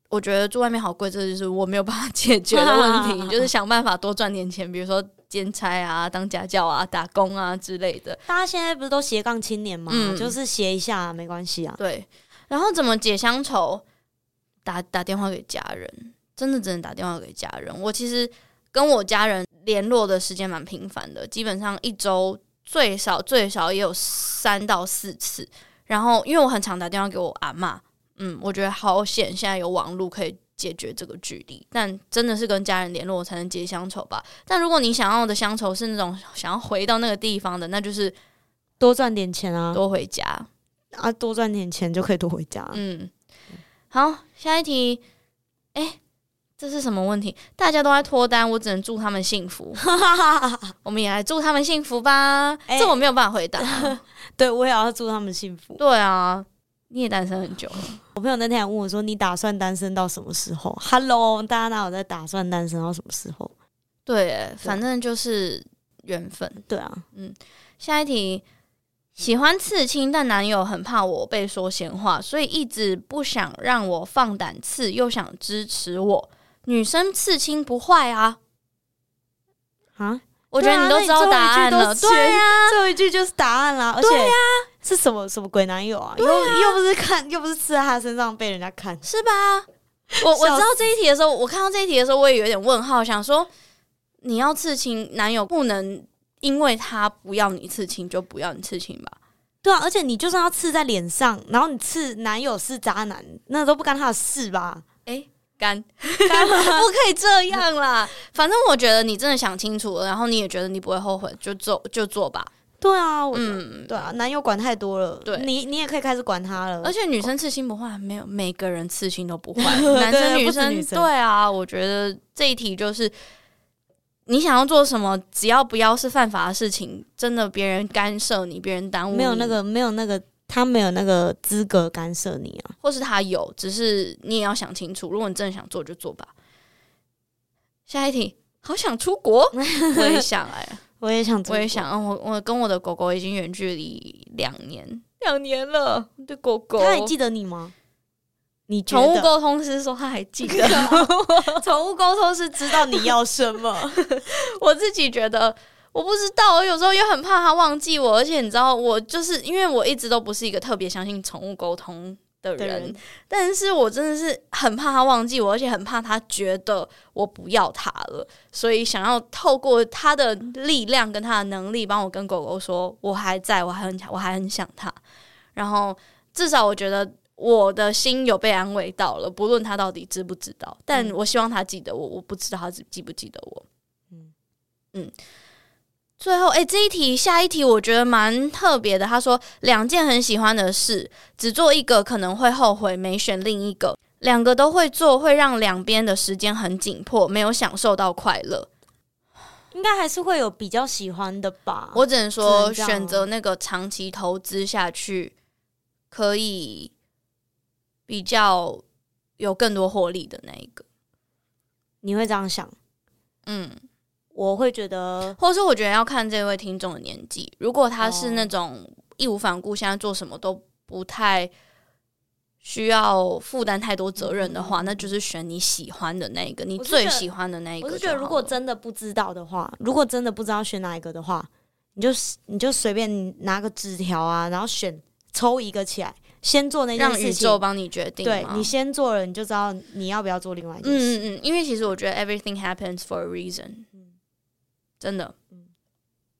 我觉得住外面好贵，这就是我没有办法解决的问题，就是想办法多赚点钱，比如说兼差啊、当家教啊、打工啊之类的。大家现在不是都斜杠青年吗？嗯、就是斜一下没关系啊。对，然后怎么解乡愁？打打电话给家人。真的只能打电话给家人。我其实跟我家人联络的时间蛮频繁的，基本上一周最少最少也有三到四次。然后因为我很常打电话给我阿嬷，嗯，我觉得好险，现在有网络可以解决这个距离。但真的是跟家人联络才能解乡愁吧。但如果你想要的乡愁是那种想要回到那个地方的，那就是多赚点钱啊，多回家啊，多赚点钱就可以多回家。嗯，好，下一题，哎。这是什么问题？大家都在脱单，我只能祝他们幸福。我们也来祝他们幸福吧。欸、这我没有办法回答。对，我也要祝他们幸福。对啊，你也单身很久了。我朋友那天还问我说：“你打算单身到什么时候？”Hello，大家哪有在打算单身到什么时候？对，反正就是缘分。对啊，嗯。下一题。喜欢刺青，但男友很怕我被说闲话，所以一直不想让我放胆刺，又想支持我。女生刺青不坏啊。啊，我觉得你都知道答案了。对呀、啊，最后一句就是答案啦。而且呀，是什么什么鬼男友啊？又又不是看，又不是刺在他身上被人家看，是吧？我我知道这一题的时候，我看到这一题的时候，我也有点问号，想说你要刺青，男友不能因为他不要你刺青就不要你刺青吧？对啊，而且你就算要刺在脸上，然后你刺男友是渣男，那都不干他的事吧？哎，干，不可以这样啦！反正我觉得你真的想清楚了，然后你也觉得你不会后悔，就做就做吧。对啊，嗯，对啊，男友管太多了，对，你你也可以开始管他了。而且女生刺青不坏，没有每个人刺青都不坏，男生女生，女生对啊，我觉得这一题就是。你想要做什么？只要不要是犯法的事情，真的别人干涉你，别人耽误你，没有那个，没有那个，他没有那个资格干涉你啊，或是他有，只是你也要想清楚。如果你真的想做，就做吧。下一题，好想出国，我也想哎，我也想，我也想。嗯，我我跟我的狗狗已经远距离两年，两年了。对狗狗，他还记得你吗？你宠物沟通师说他还记得，宠物沟通师知道你要什么。我自己觉得我不知道，我有时候也很怕他忘记我，而且你知道，我就是因为我一直都不是一个特别相信宠物沟通的人，人，但是我真的是很怕他忘记我，而且很怕他觉得我不要他了，所以想要透过他的力量跟他的能力，帮我跟狗狗说我还在，我还很我还很想他，然后至少我觉得。我的心有被安慰到了，不论他到底知不知道，但我希望他记得我。我不知道他记不记得我。嗯嗯。最后，哎、欸，这一题，下一题，我觉得蛮特别的。他说，两件很喜欢的事，只做一个可能会后悔，没选另一个。两个都会做，会让两边的时间很紧迫，没有享受到快乐。应该还是会有比较喜欢的吧。我只能说，选择那个长期投资下去，可以。比较有更多获利的那一个，你会这样想？嗯，我会觉得，或是我觉得要看这位听众的年纪。如果他是那种义无反顾，现在做什么都不太需要负担太多责任的话，嗯，那就是选你喜欢的那一个，你最喜欢的那一个。我是觉得，如果真的不知道的话，如果真的不知道选哪一个的话，你就你就随便拿个纸条啊，然后选抽一个起来。先做那件事情，让宇宙帮你决定。对，你先做了，你就知道你要不要做另外一件事。嗯嗯嗯，因为其实我觉得 everything happens for a reason。嗯，真的。嗯，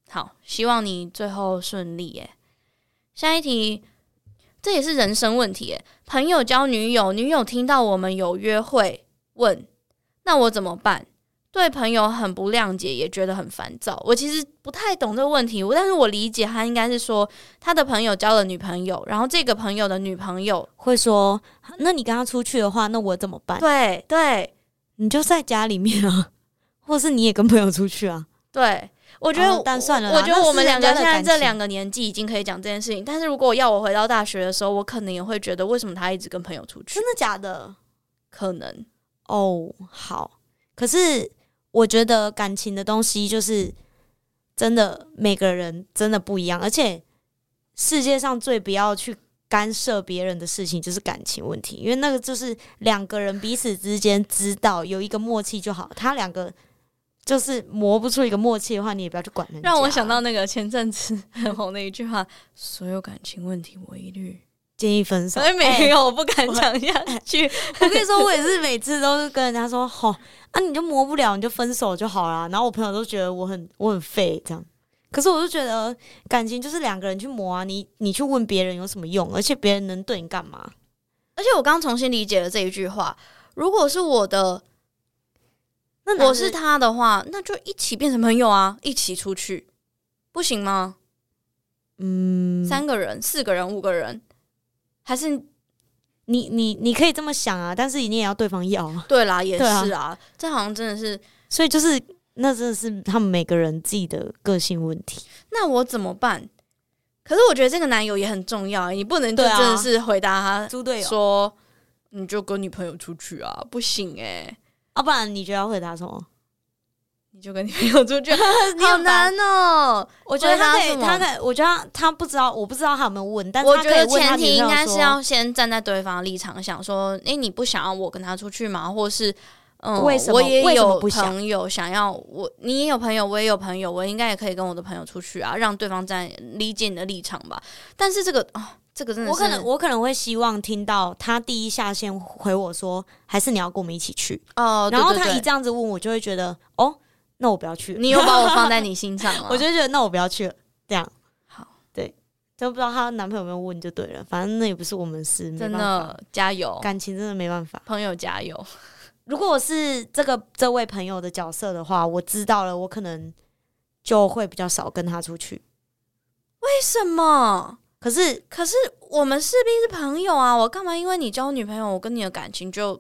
好，希望你最后顺利耶。下一题，这也是人生问题耶。朋友交女友，女友听到我们有约会，问：那我怎么办？对朋友很不谅解，也觉得很烦躁。我其实不太懂这个问题，但是我理解他应该是说他的朋友交了女朋友，然后这个朋友的女朋友会说：“那你跟他出去的话，那我怎么办？”对对，你就在家里面啊，或是你也跟朋友出去啊？对，我觉得，哦、但算了，我觉得我们两个现在这两个年纪已经可以讲这件事情。但是如果要我回到大学的时候，我可能也会觉得，为什么他一直跟朋友出去？真的假的？可能哦，好，可是。我觉得感情的东西就是真的，每个人真的不一样，而且世界上最不要去干涉别人的事情就是感情问题，因为那个就是两个人彼此之间知道有一个默契就好。他两个就是磨不出一个默契的话，你也不要去管人家。让我想到那个前阵子很红的一句话：“所有感情问题，我一律。”建议分手，没有，欸、我不敢讲下去。我跟你说，我也是每次都是跟人家说，吼啊，你就磨不了，你就分手就好啦。然后我朋友都觉得我很我很废，这样。可是我就觉得感情就是两个人去磨啊，你你去问别人有什么用？而且别人能对你干嘛？而且我刚重新理解了这一句话。如果是我的，那我是他的话，那就一起变成朋友啊，一起出去，不行吗？嗯，三个人、四个人、五个人。还是你你你可以这么想啊，但是你也要对方要。对啦，也是啊，啊这好像真的是，所以就是那真的是他们每个人自己的个性问题。那我怎么办？可是我觉得这个男友也很重要，你不能就真的是回答他猪队友说，你就跟女朋友出去啊，不行哎、欸，要、啊、不然你觉得要回答什么？你就跟你朋友出去，好难哦！我觉得他可以，他可以，我觉得他，不知道，我不知道他有没有问，但是我觉得前提应该是要先站在对方的立场想说，哎、欸，你不想要我跟他出去吗？或是嗯，为什么？我也有朋友想要我，你也有朋友，我也有朋友，我应该也可以跟我的朋友出去啊，让对方在理解你的立场吧。但是这个啊、哦，这个真的是，我可能我可能会希望听到他第一下先回我说，还是你要跟我们一起去哦。然后他一这样子问我，就会觉得哦，那我不要去了。你又把我放在 你心上吗？我就觉得那我不要去了。这样好，对，都不知道她男朋友有没有问就对了。反正那也不是我们事，真的加油，感情真的没办法。朋友加油。如果我是这个这位朋友的角色的话，我知道了，我可能就会比较少跟他出去。为什么？可是可是我们势必是朋友啊！我干嘛因为你交女朋友，我跟你的感情就……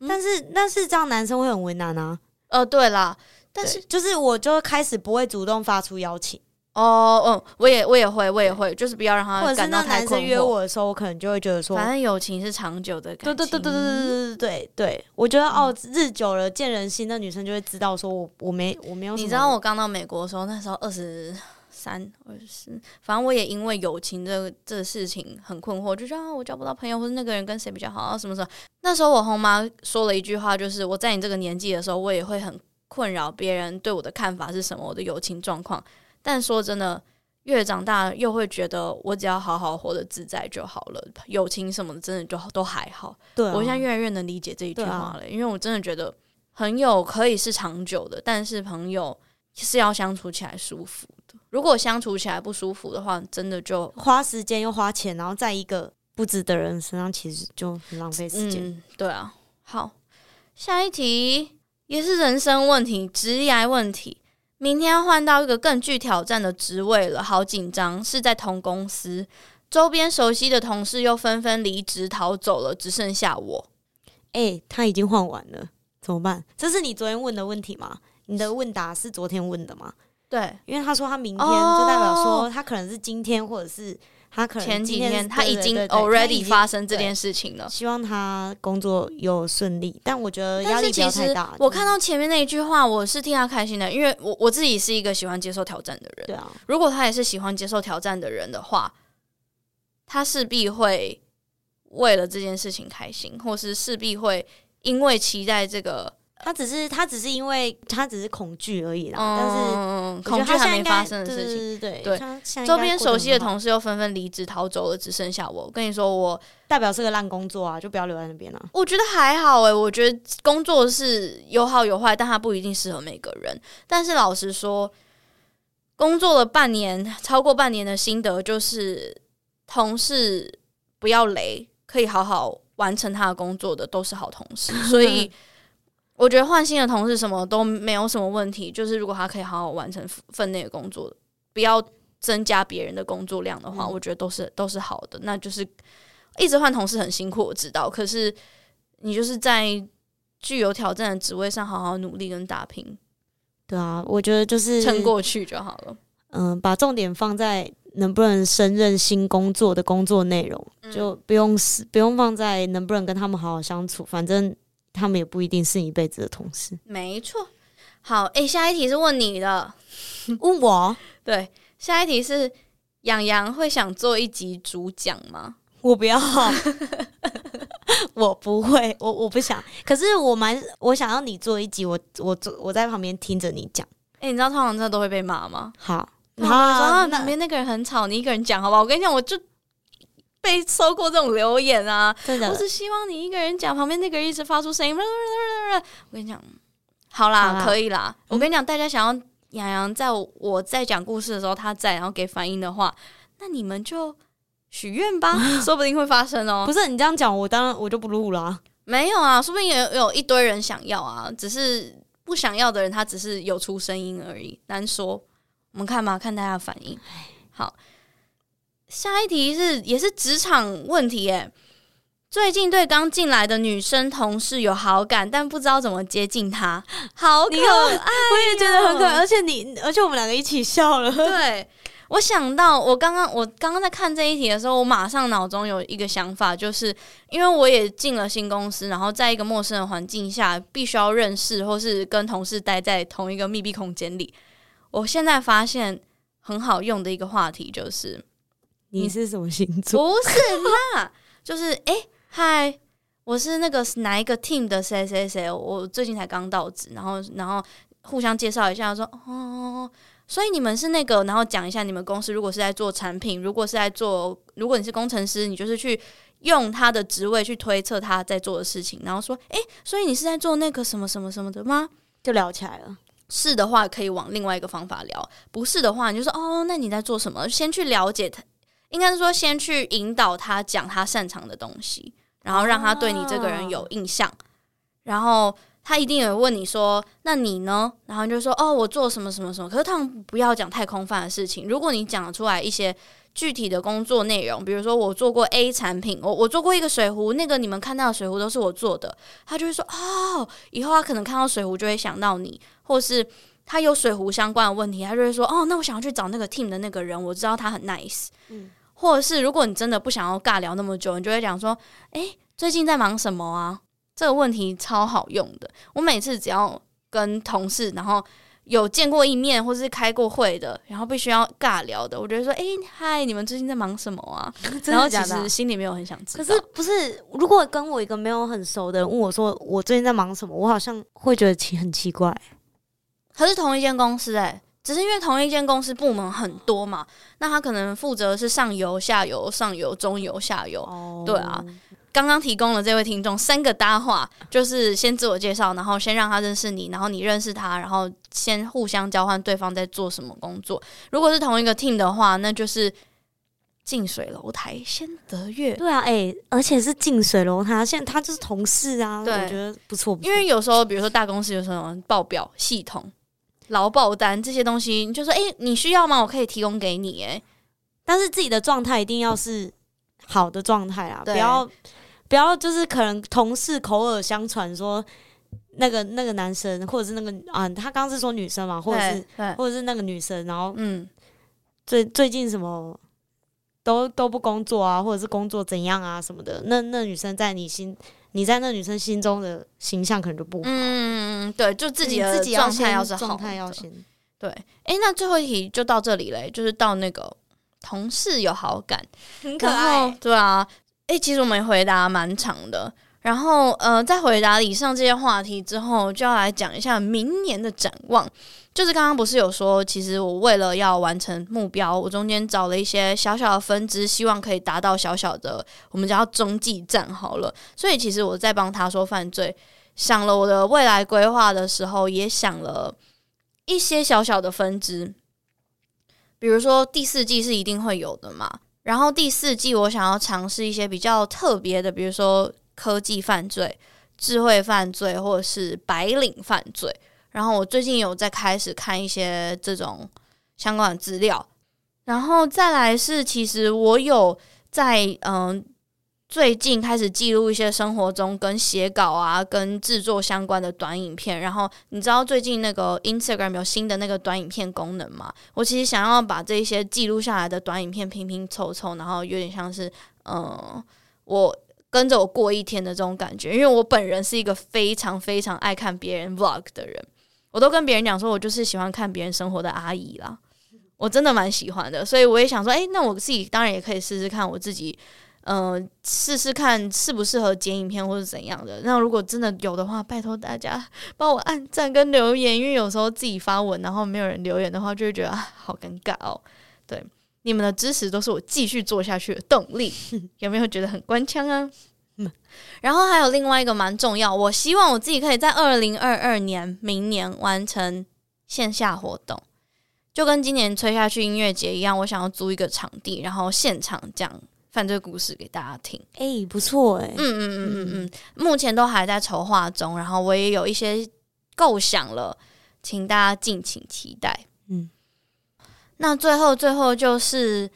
嗯、但是但是这样男生会很为难啊。呃，对啦，但是就是我就开始不会主动发出邀请。哦，嗯，我也我也会，我也会，就是不要让他感到太困惑。或者是那男生约我的时候，我可能就会觉得说，反正友情是长久的感情。对对对对对对对对对，我觉得、嗯、哦，日久了见人心，那女生就会知道说我我没我没有。你知道我刚到美国的时候，那时候二十三二四，反正我也因为友情这个这事情很困惑，就觉得啊，我交不到朋友，或者那个人跟谁比较好啊，什么什么。那时候我后妈说了一句话，就是我在你这个年纪的时候，我也会很困扰别人对我的看法是什么，我的友情状况。但说真的。越长大，又会觉得我只要好好活得自在就好了，友情什么的，真的就都还好。对啊，我现在越来越能理解这一句话了，啊，因为我真的觉得朋友可以是长久的，但是朋友是要相处起来舒服的。如果相处起来不舒服的话，真的就花时间又花钱，然后在一个不值得人身上，其实就很浪费时间。嗯，对啊。好，下一题也是人生问题，职业问题。明天要换到一个更具挑战的职位了，好紧张！是在同公司，周边熟悉的同事又纷纷离职逃走了，只剩下我。哎、欸，他已经换完了，怎么办？这是你昨天问的问题吗？你的问答是昨天问的吗？对，因为他说他明天，就代表说他可能是今天，或者是。他可能前几天他已经 already 发生这件事情了。希望他工作又顺利，但我觉得压力不要太大。我看到前面那一句话，我是替他开心的，因为我我自己是一个喜欢接受挑战的人。对啊，如果他也是喜欢接受挑战的人的话，他势必会为了这件事情开心，或是势必会因为期待这个。他只是他只是因为他只是恐惧而已啦，嗯、但是恐惧还没发生的事情，对对对，周边熟悉的同事又纷纷离职逃走了，只剩下我。我跟你说，我代表是个烂工作啊，就不要留在那边了。我觉得还好诶、欸，我觉得工作是有好有坏，但它不一定适合每个人。但是老实说，工作了半年，超过半年的心得就是，同事不要雷，可以好好完成他的工作的都是好同事，所以。我觉得换新的同事什么都没有什么问题，就是如果他可以好好完成分内的工作，不要增加别人的工作量的话，嗯、我觉得都是都是好的。那就是一直换同事很辛苦，我知道。可是你就是在具有挑战的职位上好好努力跟打拼。对啊，我觉得就是撑过去就好了。嗯，把重点放在能不能胜任新工作的工作内容，嗯、就不用不用放在能不能跟他们好好相处，反正。他们也不一定是一辈子的同事。没错。好，诶、欸，下一题是问你的，问我。对，下一题是洋洋会想做一集主讲吗？我不要，我不会，我我不想。可是我蛮，我想要你做一集，我我坐我在旁边听着你讲。诶、欸，你知道通常真的都会被骂吗？好，然后说旁边那个人很吵，你一个人讲好不好？我跟你讲，我就。被收过这种留言啊！我只希望你一个人讲，旁边那个人一直发出声音。我跟你讲，好啦，好啦，可以啦。嗯、我跟你讲，大家想要洋洋在我在讲故事的时候他在，然后给反应的话，那你们就许愿吧，说不定会发生哦。不是你这样讲，我当然我就不录了啊。没有啊，说不定也有一堆人想要啊，只是不想要的人他只是有出声音而已，难说。我们看吧，看大家的反应。好。下一题是也是职场问题诶，最近对刚进来的女生同事有好感，但不知道怎么接近她，好可爱，我也觉得很可爱，而且你，而且我们两个一起笑了。对，我想到我刚刚我刚刚在看这一题的时候，我马上脑中有一个想法，就是因为我也进了新公司，然后在一个陌生的环境下，必须要认识或是跟同事待在同一个密闭空间里。我现在发现很好用的一个话题就是。你是什么星座？不是啦，就是哎，嗨、欸，我是那个哪一个 team 的谁谁谁，我最近才刚到职，然后然后互相介绍一下，说哦，所以你们是那个，然后讲一下你们公司如果是在做产品，如果是在做，如果你是工程师，你就是去用他的职位去推测他在做的事情，然后说，诶，所以你是在做那个什么什么什么的吗？就聊起来了。是的话，可以往另外一个方法聊；不是的话，你就说哦，那你在做什么？先去了解他，应该是说先去引导他讲他擅长的东西，然后让他对你这个人有印象。啊、然后他一定有问你说：“那你呢？”然后就说：“哦，我做什么什么什么。”可是他们不要讲太空泛的事情。如果你讲出来一些具体的工作内容，比如说我做过 A 产品，我我做过一个水壶，那个你们看到的水壶都是我做的，他就会说：“哦，以后他可能看到水壶就会想到你。”或是他有水壶相关的问题，他就会说：“哦，那我想要去找那个 team 的那个人，我知道他很 nice。”嗯，或者是如果你真的不想要尬聊那么久，你就会讲说：“诶，最近在忙什么啊？”这个问题超好用的。我每次只要跟同事，然后有见过一面或是开过会的，然后必须要尬聊的，我觉得说：“诶，嗨，你们最近在忙什么 啊？”然后其实心里没有很想知道。可是不是，如果跟我一个没有很熟的人问我说我最近在忙什么，我好像会觉得奇很奇怪。可是同一间公司诶、欸，只是因为同一间公司部门很多嘛，那他可能负责是上游、下游、上游、中游、下游。哦，对啊，刚刚提供了这位听众三个搭话，就是先自我介绍，然后先让他认识你，然后你认识他，然后先互相交换对方在做什么工作。如果是同一个 team 的话，那就是近水楼台先得月。对啊，诶、欸，而且是近水楼台，现在他就是同事啊，对，我觉得不错。因为有时候，比如说大公司有时候报表系统。劳保单这些东西，你就说，诶、欸，你需要吗？我可以提供给你，诶，但是自己的状态一定要是好的状态啊，不要不要就是可能同事口耳相传说那个那个男生或者是那个啊，他刚刚是说女生嘛，或者是或者是那个女生，然后嗯，最最近什么都都不工作啊，或者是工作怎样啊什么的，那那女生在你心。你在那女生心中的形象可能就不好。嗯，对，就自己的状态要是好，状态要先对。哎、欸，那最后一题就到这里嘞，就是到那个同事有好感，很可爱。对啊，哎、欸，其实我们回答蛮长的。然后，呃，在回答以上这些话题之后，就要来讲一下明年的展望。就是刚刚不是有说，其实我为了要完成目标，我中间找了一些小小的分支，希望可以达到小小的我们叫中继站好了。所以其实我在帮他说犯罪，想了我的未来规划的时候，也想了一些小小的分支。比如说第四季是一定会有的嘛，然后第四季我想要尝试一些比较特别的，比如说科技犯罪、智慧犯罪，或者是白领犯罪。然后我最近有在开始看一些这种相关的资料，然后再来是，其实我有在嗯最近开始记录一些生活中跟写稿啊、跟制作相关的短影片。然后你知道最近那个 Instagram 有新的那个短影片功能吗？我其实想要把这些记录下来的短影片拼拼凑凑，然后有点像是嗯我跟着我过一天的这种感觉，因为我本人是一个非常非常爱看别人 Vlog 的人。我都跟别人讲说，我就是喜欢看别人生活的阿姨啦，我真的蛮喜欢的，所以我也想说，诶，那我自己当然也可以试试看，我自己，嗯、试试看适不适合剪影片或是怎样的。那如果真的有的话，拜托大家帮我按赞跟留言，因为有时候自己发文然后没有人留言的话，就会觉得，好尴尬哦。对，你们的支持都是我继续做下去的动力，有没有觉得很官腔啊？然后还有另外一个蛮重要，我希望我自己可以在二零二二年明年完成线下活动，就跟今年吹下去音乐节一样，我想要租一个场地，然后现场讲犯罪故事给大家听。哎，不错哎，嗯嗯嗯嗯嗯，目前都还在筹划中，然后我也有一些构想了，请大家敬请期待。嗯，那最后最后就是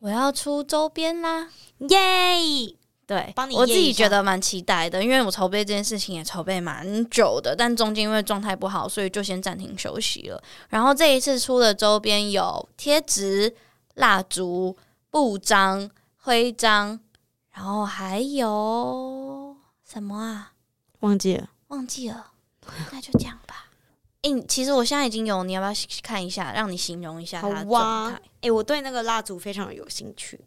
我要出周边啦，耶！对，我自己觉得蛮期待的，因为我筹备这件事情也筹备蛮久的，但中间因为状态不好，所以就先暂停休息了。然后这一次出的周边有贴纸、蜡烛、布章、徽章，然后还有什么啊？忘记了，忘记了，那就这样吧。诶、欸，其实我现在已经有，你要不要看一下？让你形容一下它的状态？哎、欸，我对那个蜡烛非常有兴趣。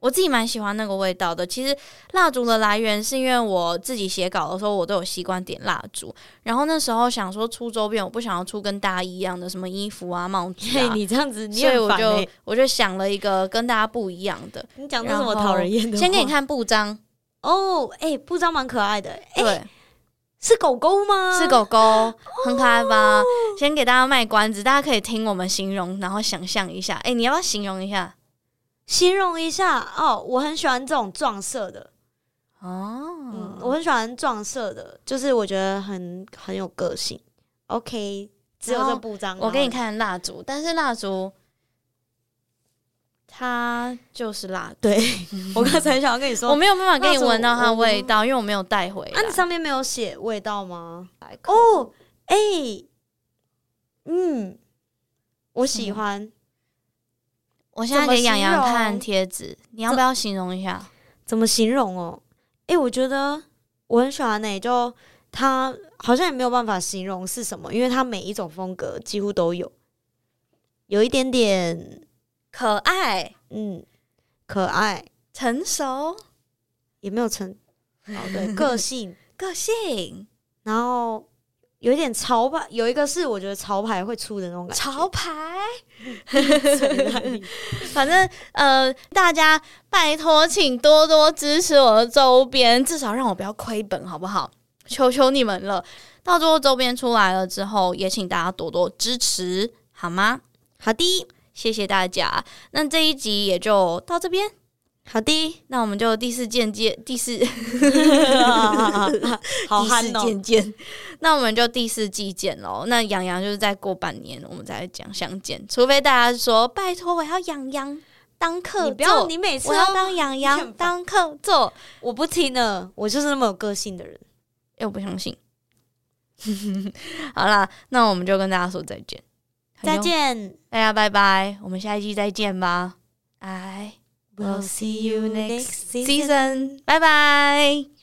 我自己蛮喜欢那个味道的。其实蜡烛的来源是因为我自己写稿的时候，我都有习惯点蜡烛。然后那时候想说出周边，我不想要出跟大家一样的什么衣服啊、帽子啊。你这样子，所以我就我就想了一个跟大家不一样的。你讲的什么讨人厌的？先给你看布章哦，哎、欸，布章蛮可爱的。欸、对，是狗狗吗？是狗狗，很可爱吧？哦、先给大家卖关子，大家可以听我们形容，然后想象一下。哎、欸，你要不要形容一下？形容一下哦，我很喜欢这种撞色的哦，嗯，我很喜欢撞色的，就是我觉得很很有个性。OK，只有这布章，我给你看蜡烛，但是蜡烛它就是蜡烛。对，我刚才想要跟你说，我没有办法给你闻到它的味道，因为我没有带回来。啊，你上面没有写味道吗？哦，哎，嗯，我喜欢。我现在给洋洋看贴纸，你要不要形容一下？怎么形容哦？哎、欸，我觉得我很喜欢呢、欸，就它好像也没有办法形容是什么，因为它每一种风格几乎都有，有一点点可爱，嗯，可爱，成熟，也没有成，哦，对，个性，个性，然后。有一点潮牌，有一个是我觉得潮牌会出的那种感觉。潮牌，反正呃，大家拜托，请多多支持我的周边，至少让我不要亏本，好不好？求求你们了！到时候周边出来了之后，也请大家多多支持，好吗？好的，谢谢大家。那这一集也就到这边。好的，那我们就第四件见第四，好第四见见。那我们就第四季见喽。那洋洋就是再过半年，我们再讲相见。除非大家说拜托，我要洋洋当客座，你不要，你每次我要当洋洋当客座，我不听了，我就是那么有个性的人。我不相信。好啦，那我们就跟大家说再见，再见，大家拜拜，我们下一季再见吧，I。will see you next season. Bye bye.